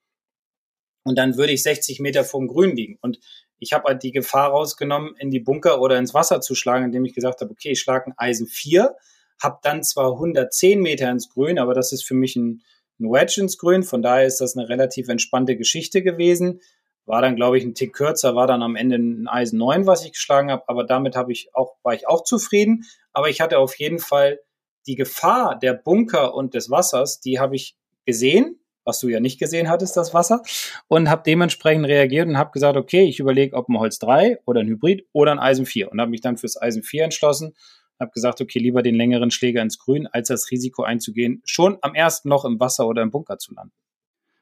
Und dann würde ich 60 Meter vom Grün liegen. Und ich habe halt die Gefahr rausgenommen, in die Bunker oder ins Wasser zu schlagen, indem ich gesagt habe, okay, ich schlage ein Eisen 4, habe dann zwar 110 Meter ins Grün, aber das ist für mich ein ein Wedge ins Grün. Von daher ist das eine relativ entspannte Geschichte gewesen. War dann, glaube ich, ein Tick kürzer, war dann am Ende ein Eisen 9, was ich geschlagen habe. Aber damit habe ich auch, war ich auch zufrieden. Aber ich hatte auf jeden Fall die Gefahr der Bunker und des Wassers, die habe ich gesehen, was du ja nicht gesehen hattest, das Wasser, und habe dementsprechend reagiert und habe gesagt, okay, ich überlege, ob ein Holz 3 oder ein Hybrid oder ein Eisen 4 und habe mich dann fürs Eisen 4 entschlossen habe gesagt, okay, lieber den längeren Schläger ins Grün, als das Risiko einzugehen, schon am ersten Loch im Wasser oder im Bunker zu landen.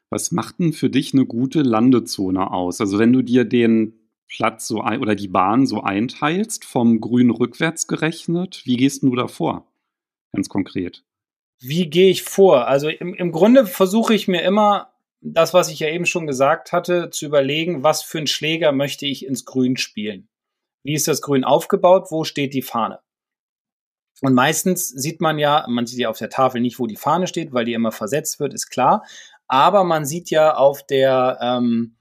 Was macht denn für dich eine gute Landezone aus? Also wenn du dir den Platz so ein, oder die Bahn so einteilst, vom Grün rückwärts gerechnet, wie gehst du da vor? Ganz konkret. Wie gehe ich vor? Also im, im Grunde versuche ich mir immer das, was ich ja eben schon gesagt hatte, zu überlegen, was für einen Schläger möchte ich ins Grün spielen? Wie ist das Grün aufgebaut? Wo steht die Fahne? Und meistens sieht man ja, man sieht ja auf der Tafel nicht, wo die Fahne steht, weil die immer versetzt wird, ist klar. Aber man sieht ja auf der, ähm,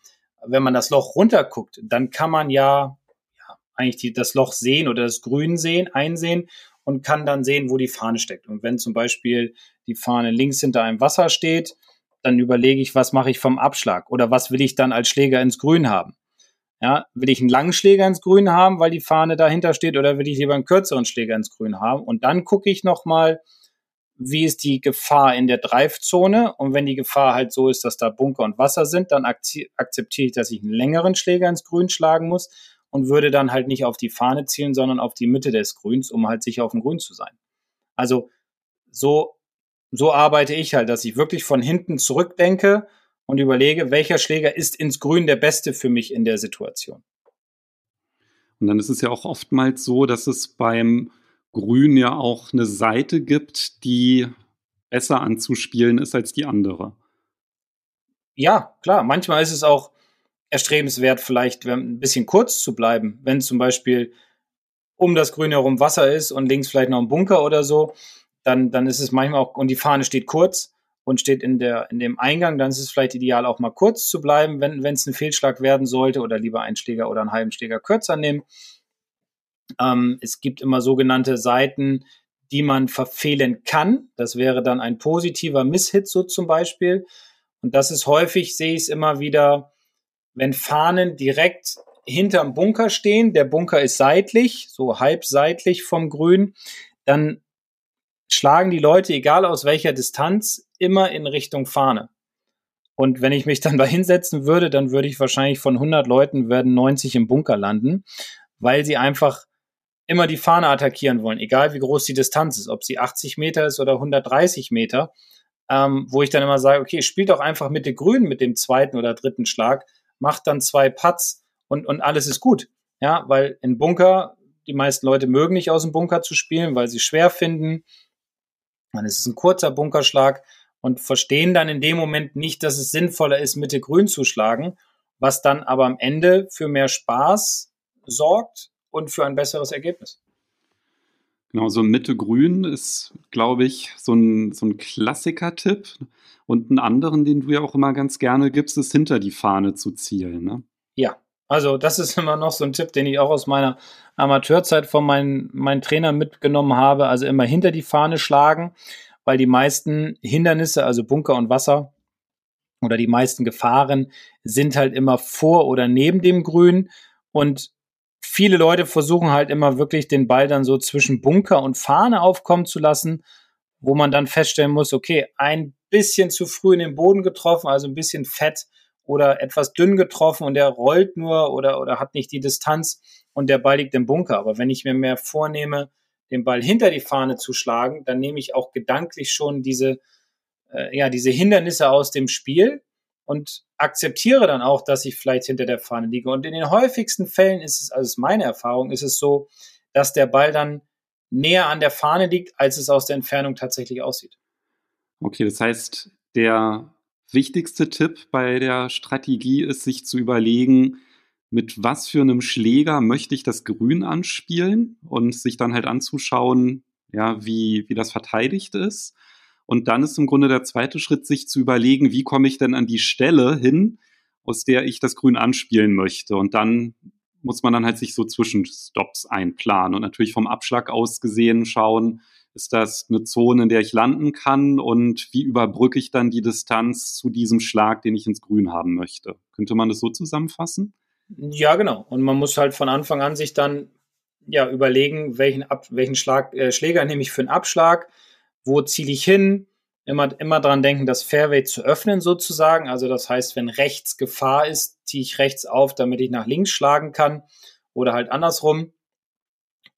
wenn man das Loch runterguckt, dann kann man ja, ja eigentlich die, das Loch sehen oder das Grün sehen, einsehen und kann dann sehen, wo die Fahne steckt. Und wenn zum Beispiel die Fahne links hinter einem Wasser steht, dann überlege ich, was mache ich vom Abschlag oder was will ich dann als Schläger ins Grün haben. Ja, will ich einen langen Schläger ins Grün haben, weil die Fahne dahinter steht, oder will ich lieber einen kürzeren Schläger ins Grün haben? Und dann gucke ich nochmal, wie ist die Gefahr in der Dreifzone? Und wenn die Gefahr halt so ist, dass da Bunker und Wasser sind, dann akzeptiere ich, dass ich einen längeren Schläger ins Grün schlagen muss und würde dann halt nicht auf die Fahne zielen, sondern auf die Mitte des Grüns, um halt sicher auf dem Grün zu sein. Also so, so arbeite ich halt, dass ich wirklich von hinten zurückdenke und überlege, welcher Schläger ist ins Grün der beste für mich in der Situation. Und dann ist es ja auch oftmals so, dass es beim Grün ja auch eine Seite gibt, die besser anzuspielen ist als die andere. Ja, klar. Manchmal ist es auch erstrebenswert, vielleicht ein bisschen kurz zu bleiben. Wenn zum Beispiel um das Grün herum Wasser ist und links vielleicht noch ein Bunker oder so, dann, dann ist es manchmal auch, und die Fahne steht kurz und steht in, der, in dem Eingang, dann ist es vielleicht ideal, auch mal kurz zu bleiben, wenn es ein Fehlschlag werden sollte oder lieber einen Schläger oder einen halben Schläger kürzer nehmen. Ähm, es gibt immer sogenannte Seiten, die man verfehlen kann. Das wäre dann ein positiver Misshit so zum Beispiel. Und das ist häufig, sehe ich es immer wieder, wenn Fahnen direkt hinterm Bunker stehen, der Bunker ist seitlich, so halb seitlich vom Grün, dann schlagen die Leute, egal aus welcher Distanz, immer in Richtung Fahne. Und wenn ich mich dann da hinsetzen würde, dann würde ich wahrscheinlich von 100 Leuten werden 90 im Bunker landen, weil sie einfach immer die Fahne attackieren wollen, egal wie groß die Distanz ist, ob sie 80 Meter ist oder 130 Meter, ähm, wo ich dann immer sage, okay, spielt doch einfach mit der Grün mit dem zweiten oder dritten Schlag, macht dann zwei Putts und, und alles ist gut. Ja, weil in Bunker, die meisten Leute mögen nicht aus dem Bunker zu spielen, weil sie schwer finden. Dann ist es ein kurzer Bunkerschlag und verstehen dann in dem Moment nicht, dass es sinnvoller ist, Mitte grün zu schlagen, was dann aber am Ende für mehr Spaß sorgt und für ein besseres Ergebnis. Genau, so Mitte Grün ist, glaube ich, so ein, so ein Klassiker-Tipp. Und einen anderen, den du ja auch immer ganz gerne gibst, ist hinter die Fahne zu zielen. Ne? Ja, also das ist immer noch so ein Tipp, den ich auch aus meiner Amateurzeit von meinen, meinen Trainern mitgenommen habe. Also immer hinter die Fahne schlagen, weil die meisten Hindernisse, also Bunker und Wasser oder die meisten Gefahren sind halt immer vor oder neben dem Grün. Und viele Leute versuchen halt immer wirklich den Ball dann so zwischen Bunker und Fahne aufkommen zu lassen, wo man dann feststellen muss, okay, ein bisschen zu früh in den Boden getroffen, also ein bisschen fett oder etwas dünn getroffen und der rollt nur oder, oder hat nicht die Distanz und der Ball liegt im Bunker. Aber wenn ich mir mehr vornehme, den Ball hinter die Fahne zu schlagen, dann nehme ich auch gedanklich schon diese, äh, ja, diese Hindernisse aus dem Spiel und akzeptiere dann auch, dass ich vielleicht hinter der Fahne liege. Und in den häufigsten Fällen ist es, also ist meine Erfahrung, ist es so, dass der Ball dann näher an der Fahne liegt, als es aus der Entfernung tatsächlich aussieht. Okay, das heißt, der wichtigste Tipp bei der Strategie ist, sich zu überlegen, mit was für einem Schläger möchte ich das Grün anspielen und sich dann halt anzuschauen, ja, wie, wie das verteidigt ist. Und dann ist im Grunde der zweite Schritt, sich zu überlegen, wie komme ich denn an die Stelle hin, aus der ich das Grün anspielen möchte. Und dann muss man dann halt sich so Zwischenstops einplanen und natürlich vom Abschlag aus gesehen schauen, ist das eine Zone, in der ich landen kann und wie überbrücke ich dann die Distanz zu diesem Schlag, den ich ins Grün haben möchte? Könnte man das so zusammenfassen? Ja, genau. Und man muss halt von Anfang an sich dann ja überlegen, welchen, Ab welchen Schlag, äh, Schläger nehme ich für einen Abschlag, wo ziele ich hin, immer, immer dran denken, das Fairway zu öffnen sozusagen. Also das heißt, wenn rechts Gefahr ist, ziehe ich rechts auf, damit ich nach links schlagen kann oder halt andersrum,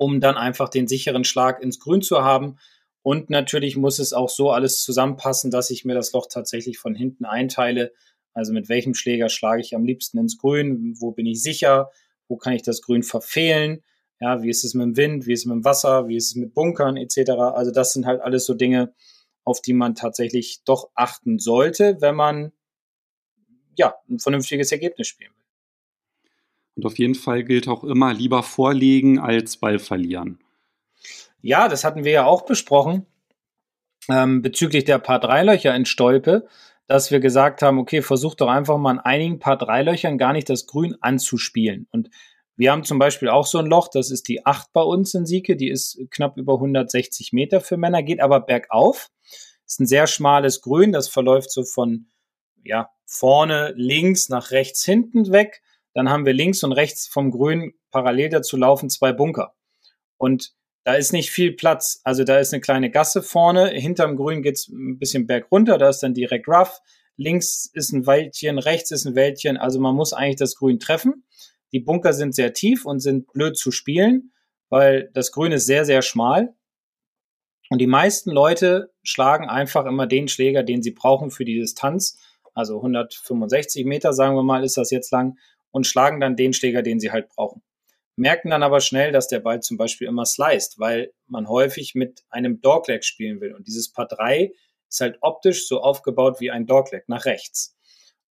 um dann einfach den sicheren Schlag ins Grün zu haben. Und natürlich muss es auch so alles zusammenpassen, dass ich mir das Loch tatsächlich von hinten einteile. Also mit welchem Schläger schlage ich am liebsten ins Grün? Wo bin ich sicher? Wo kann ich das Grün verfehlen? Ja, wie ist es mit dem Wind? Wie ist es mit dem Wasser? Wie ist es mit Bunkern etc.? Also das sind halt alles so Dinge, auf die man tatsächlich doch achten sollte, wenn man ja ein vernünftiges Ergebnis spielen will. Und auf jeden Fall gilt auch immer lieber vorlegen als Ball verlieren. Ja, das hatten wir ja auch besprochen ähm, bezüglich der Paar Dreilöcher in Stolpe, dass wir gesagt haben, okay, versucht doch einfach mal an einigen Paar Dreilöchern gar nicht das Grün anzuspielen. Und wir haben zum Beispiel auch so ein Loch, das ist die 8 bei uns in Sieke, die ist knapp über 160 Meter für Männer, geht aber bergauf. Ist ein sehr schmales Grün, das verläuft so von ja, vorne links nach rechts hinten weg. Dann haben wir links und rechts vom Grün parallel dazu laufen zwei Bunker. Und da ist nicht viel Platz. Also da ist eine kleine Gasse vorne. Hinterm Grün geht's ein bisschen berg runter. Da ist dann direkt rough. Links ist ein Wäldchen, rechts ist ein Wäldchen. Also man muss eigentlich das Grün treffen. Die Bunker sind sehr tief und sind blöd zu spielen, weil das Grün ist sehr, sehr schmal. Und die meisten Leute schlagen einfach immer den Schläger, den sie brauchen für die Distanz. Also 165 Meter, sagen wir mal, ist das jetzt lang. Und schlagen dann den Schläger, den sie halt brauchen. Merken dann aber schnell, dass der Ball zum Beispiel immer sliced, weil man häufig mit einem Dogleg spielen will. Und dieses Paar 3 ist halt optisch so aufgebaut wie ein Dogleg nach rechts.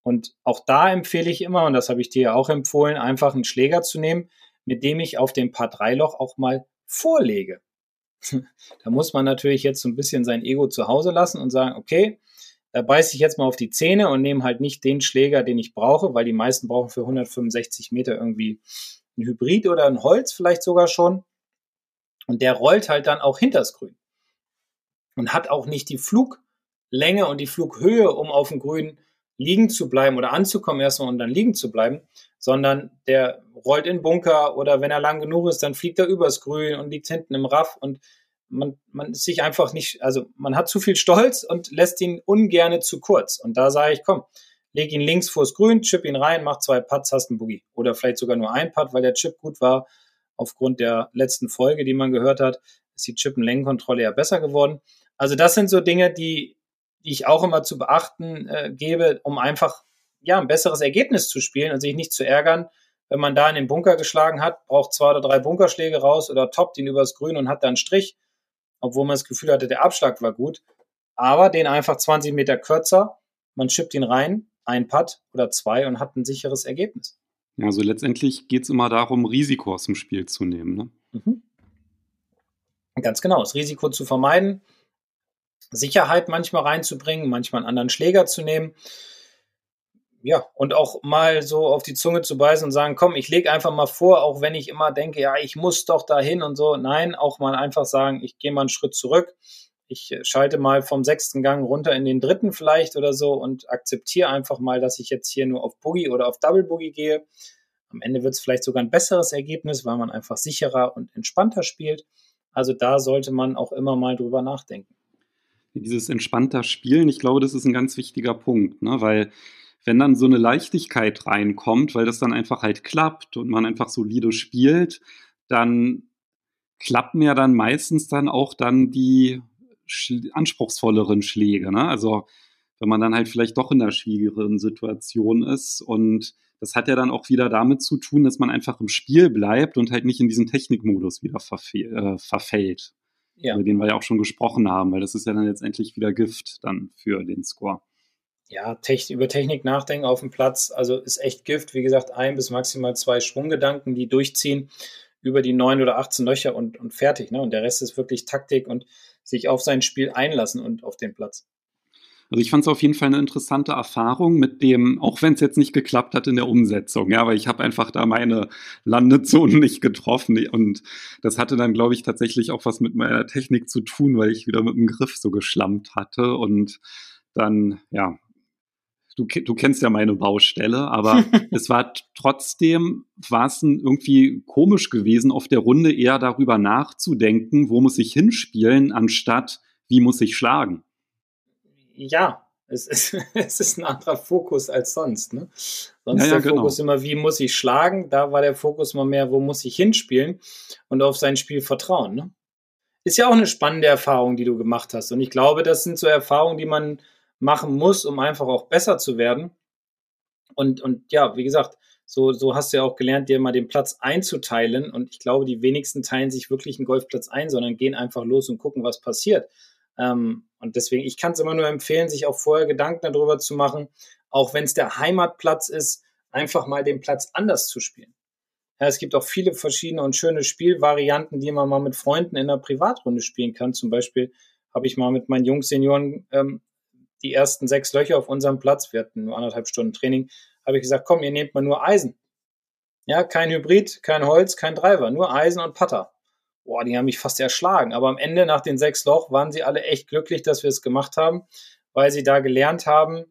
Und auch da empfehle ich immer, und das habe ich dir ja auch empfohlen, einfach einen Schläger zu nehmen, mit dem ich auf dem Paar 3 Loch auch mal vorlege. da muss man natürlich jetzt so ein bisschen sein Ego zu Hause lassen und sagen, okay, da beiße ich jetzt mal auf die Zähne und nehme halt nicht den Schläger, den ich brauche, weil die meisten brauchen für 165 Meter irgendwie ein Hybrid oder ein Holz vielleicht sogar schon. Und der rollt halt dann auch hinters Grün. Und hat auch nicht die Fluglänge und die Flughöhe, um auf dem Grün liegen zu bleiben oder anzukommen erstmal und dann liegen zu bleiben, sondern der rollt in Bunker oder wenn er lang genug ist, dann fliegt er übers Grün und liegt hinten im Raff und man, man ist sich einfach nicht, also man hat zu viel Stolz und lässt ihn ungerne zu kurz. Und da sage ich, komm, leg ihn links vors Grün, chip ihn rein, mach zwei Putts, hast einen Boogie. Oder vielleicht sogar nur ein Putt, weil der Chip gut war. Aufgrund der letzten Folge, die man gehört hat, ist die Chip-Längenkontrolle ja besser geworden. Also das sind so Dinge, die, die ich auch immer zu beachten äh, gebe, um einfach ja ein besseres Ergebnis zu spielen und sich nicht zu ärgern, wenn man da in den Bunker geschlagen hat, braucht zwei oder drei Bunkerschläge raus oder toppt ihn übers Grün und hat da einen Strich, obwohl man das Gefühl hatte, der Abschlag war gut. Aber den einfach 20 Meter kürzer, man schippt ihn rein, ein Putt oder zwei und hat ein sicheres Ergebnis. Ja, also letztendlich geht es immer darum, Risiko aus dem Spiel zu nehmen. Ne? Mhm. Ganz genau, das Risiko zu vermeiden, Sicherheit manchmal reinzubringen, manchmal einen anderen Schläger zu nehmen. Ja, und auch mal so auf die Zunge zu beißen und sagen, komm, ich lege einfach mal vor, auch wenn ich immer denke, ja, ich muss doch dahin und so. Nein, auch mal einfach sagen, ich gehe mal einen Schritt zurück ich schalte mal vom sechsten Gang runter in den dritten vielleicht oder so und akzeptiere einfach mal, dass ich jetzt hier nur auf Boogie oder auf Double Boogie gehe. Am Ende wird es vielleicht sogar ein besseres Ergebnis, weil man einfach sicherer und entspannter spielt. Also da sollte man auch immer mal drüber nachdenken. Dieses entspannter Spielen, ich glaube, das ist ein ganz wichtiger Punkt, ne? weil wenn dann so eine Leichtigkeit reinkommt, weil das dann einfach halt klappt und man einfach solide spielt, dann klappen ja dann meistens dann auch dann die anspruchsvolleren Schläge. Ne? Also wenn man dann halt vielleicht doch in einer schwierigeren Situation ist. Und das hat ja dann auch wieder damit zu tun, dass man einfach im Spiel bleibt und halt nicht in diesen Technikmodus wieder äh, verfällt. Ja. Über den wir ja auch schon gesprochen haben, weil das ist ja dann letztendlich wieder Gift dann für den Score. Ja, Techn über Technik nachdenken auf dem Platz, also ist echt Gift. Wie gesagt, ein bis maximal zwei Schwunggedanken, die durchziehen über die neun oder 18 Löcher und, und fertig. Ne? Und der Rest ist wirklich Taktik und sich auf sein Spiel einlassen und auf den Platz. Also ich fand es auf jeden Fall eine interessante Erfahrung mit dem, auch wenn es jetzt nicht geklappt hat in der Umsetzung, ja, weil ich habe einfach da meine Landezonen nicht getroffen und das hatte dann, glaube ich, tatsächlich auch was mit meiner Technik zu tun, weil ich wieder mit dem Griff so geschlammt hatte und dann, ja, du, du kennst ja meine Baustelle, aber es war trotzdem, war es irgendwie komisch gewesen, auf der Runde eher darüber nachzudenken, wo muss ich hinspielen, anstatt wie muss ich schlagen. Ja, es ist, es ist ein anderer Fokus als sonst. Ne? Sonst ja, ja, der genau. Fokus immer, wie muss ich schlagen? Da war der Fokus mal mehr, wo muss ich hinspielen und auf sein Spiel vertrauen. Ne? Ist ja auch eine spannende Erfahrung, die du gemacht hast. Und ich glaube, das sind so Erfahrungen, die man machen muss, um einfach auch besser zu werden. Und, und ja, wie gesagt, so, so hast du ja auch gelernt, dir mal den Platz einzuteilen. Und ich glaube, die wenigsten teilen sich wirklich einen Golfplatz ein, sondern gehen einfach los und gucken, was passiert. Ähm, und deswegen, ich kann es immer nur empfehlen, sich auch vorher Gedanken darüber zu machen, auch wenn es der Heimatplatz ist, einfach mal den Platz anders zu spielen. Ja, es gibt auch viele verschiedene und schöne Spielvarianten, die man mal mit Freunden in einer Privatrunde spielen kann. Zum Beispiel habe ich mal mit meinen Jungs Senioren ähm, die ersten sechs Löcher auf unserem Platz, wir hatten nur anderthalb Stunden Training, habe ich gesagt, komm, ihr nehmt mal nur Eisen. Ja, kein Hybrid, kein Holz, kein Driver, nur Eisen und Putter. Boah, die haben mich fast erschlagen. Aber am Ende, nach den sechs Loch, waren sie alle echt glücklich, dass wir es gemacht haben, weil sie da gelernt haben,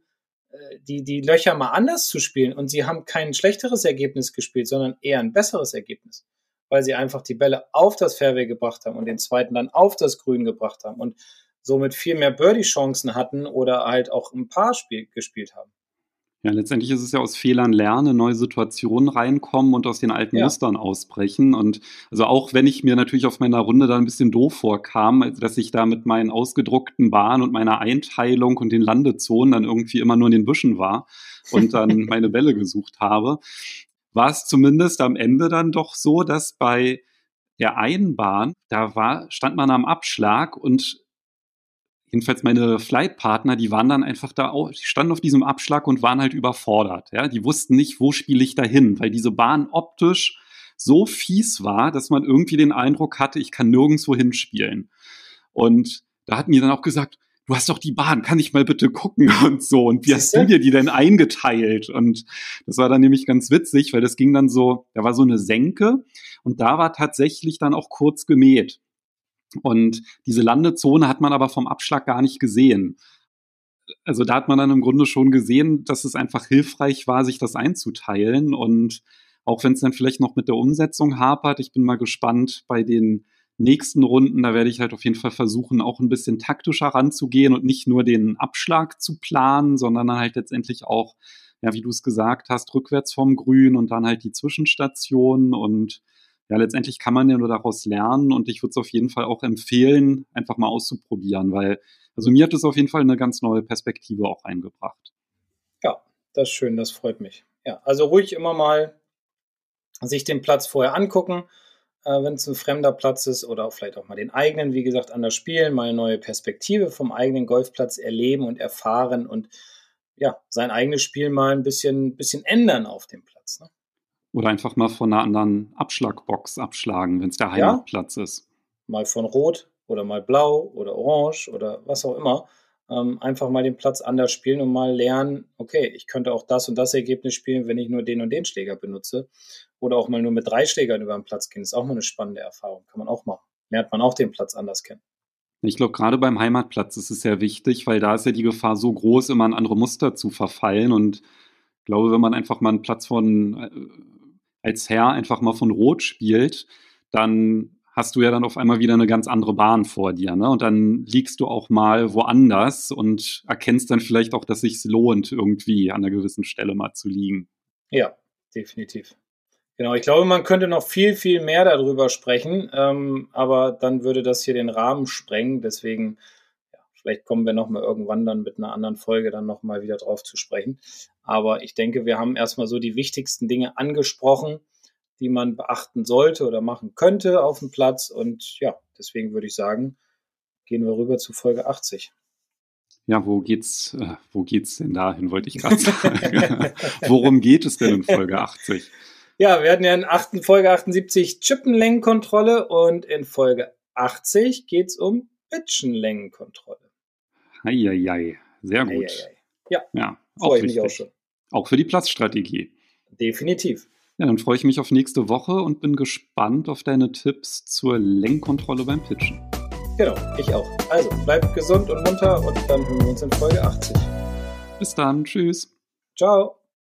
äh, die, die Löcher mal anders zu spielen. Und sie haben kein schlechteres Ergebnis gespielt, sondern eher ein besseres Ergebnis. Weil sie einfach die Bälle auf das Fairway gebracht haben und den zweiten dann auf das Grün gebracht haben. Und somit viel mehr Birdie-Chancen hatten oder halt auch ein paar Spiel gespielt haben. Ja, letztendlich ist es ja aus Fehlern lernen, neue Situationen reinkommen und aus den alten ja. Mustern ausbrechen. Und also auch wenn ich mir natürlich auf meiner Runde da ein bisschen doof vorkam, dass ich da mit meinen ausgedruckten Bahnen und meiner Einteilung und den Landezonen dann irgendwie immer nur in den Büschen war und dann meine Bälle gesucht habe, war es zumindest am Ende dann doch so, dass bei der einen Bahn, da war, stand man am Abschlag und jedenfalls meine Flightpartner, die waren dann einfach da, die standen auf diesem Abschlag und waren halt überfordert. Ja, die wussten nicht, wo spiele ich da hin, weil diese Bahn optisch so fies war, dass man irgendwie den Eindruck hatte, ich kann nirgendwo hinspielen. Und da hatten die dann auch gesagt, du hast doch die Bahn, kann ich mal bitte gucken und so. Und wie hast du dir die denn eingeteilt? Und das war dann nämlich ganz witzig, weil das ging dann so, da war so eine Senke und da war tatsächlich dann auch kurz gemäht. Und diese Landezone hat man aber vom Abschlag gar nicht gesehen. Also da hat man dann im Grunde schon gesehen, dass es einfach hilfreich war, sich das einzuteilen. Und auch wenn es dann vielleicht noch mit der Umsetzung hapert, ich bin mal gespannt bei den nächsten Runden, da werde ich halt auf jeden Fall versuchen, auch ein bisschen taktischer ranzugehen und nicht nur den Abschlag zu planen, sondern halt letztendlich auch, ja, wie du es gesagt hast, rückwärts vom Grün und dann halt die Zwischenstationen und ja, letztendlich kann man ja nur daraus lernen und ich würde es auf jeden Fall auch empfehlen, einfach mal auszuprobieren, weil, also mir hat es auf jeden Fall eine ganz neue Perspektive auch eingebracht. Ja, das ist schön, das freut mich. Ja, also ruhig immer mal sich den Platz vorher angucken, äh, wenn es ein fremder Platz ist oder vielleicht auch mal den eigenen, wie gesagt, anders spielen, mal eine neue Perspektive vom eigenen Golfplatz erleben und erfahren und ja, sein eigenes Spiel mal ein bisschen, bisschen ändern auf dem Platz. Ne? Oder einfach mal von einer anderen Abschlagbox abschlagen, wenn es der Heimatplatz ja, ist. Mal von Rot oder mal Blau oder Orange oder was auch immer. Ähm, einfach mal den Platz anders spielen und mal lernen, okay, ich könnte auch das und das Ergebnis spielen, wenn ich nur den und den Schläger benutze. Oder auch mal nur mit drei Schlägern über den Platz gehen. Das ist auch mal eine spannende Erfahrung. Kann man auch machen. Lernt man auch den Platz anders kennen. Ich glaube, gerade beim Heimatplatz ist es sehr wichtig, weil da ist ja die Gefahr so groß, immer in andere Muster zu verfallen. Und ich glaube, wenn man einfach mal einen Platz von äh, als Herr einfach mal von Rot spielt, dann hast du ja dann auf einmal wieder eine ganz andere Bahn vor dir. Ne? Und dann liegst du auch mal woanders und erkennst dann vielleicht auch, dass es sich lohnt, irgendwie an einer gewissen Stelle mal zu liegen. Ja, definitiv. Genau, ich glaube, man könnte noch viel, viel mehr darüber sprechen, ähm, aber dann würde das hier den Rahmen sprengen. Deswegen Vielleicht kommen wir nochmal irgendwann dann mit einer anderen Folge dann nochmal wieder drauf zu sprechen. Aber ich denke, wir haben erstmal so die wichtigsten Dinge angesprochen, die man beachten sollte oder machen könnte auf dem Platz. Und ja, deswegen würde ich sagen, gehen wir rüber zu Folge 80. Ja, wo geht's, äh, wo geht's denn dahin, wollte ich gerade sagen. Worum geht es denn in Folge 80? Ja, wir hatten ja in 8, Folge 78 Chippenlängenkontrolle und in Folge 80 geht es um Bitchenlängenkontrolle. Eieiei, sehr gut. Eieiei. Ja, ja auch freue mich auch schon. Auch für die Platzstrategie. Definitiv. Ja, dann freue ich mich auf nächste Woche und bin gespannt auf deine Tipps zur Lenkkontrolle beim Pitchen. Genau, ich auch. Also, bleibt gesund und munter und dann hören wir uns in Folge 80. Bis dann, tschüss. Ciao.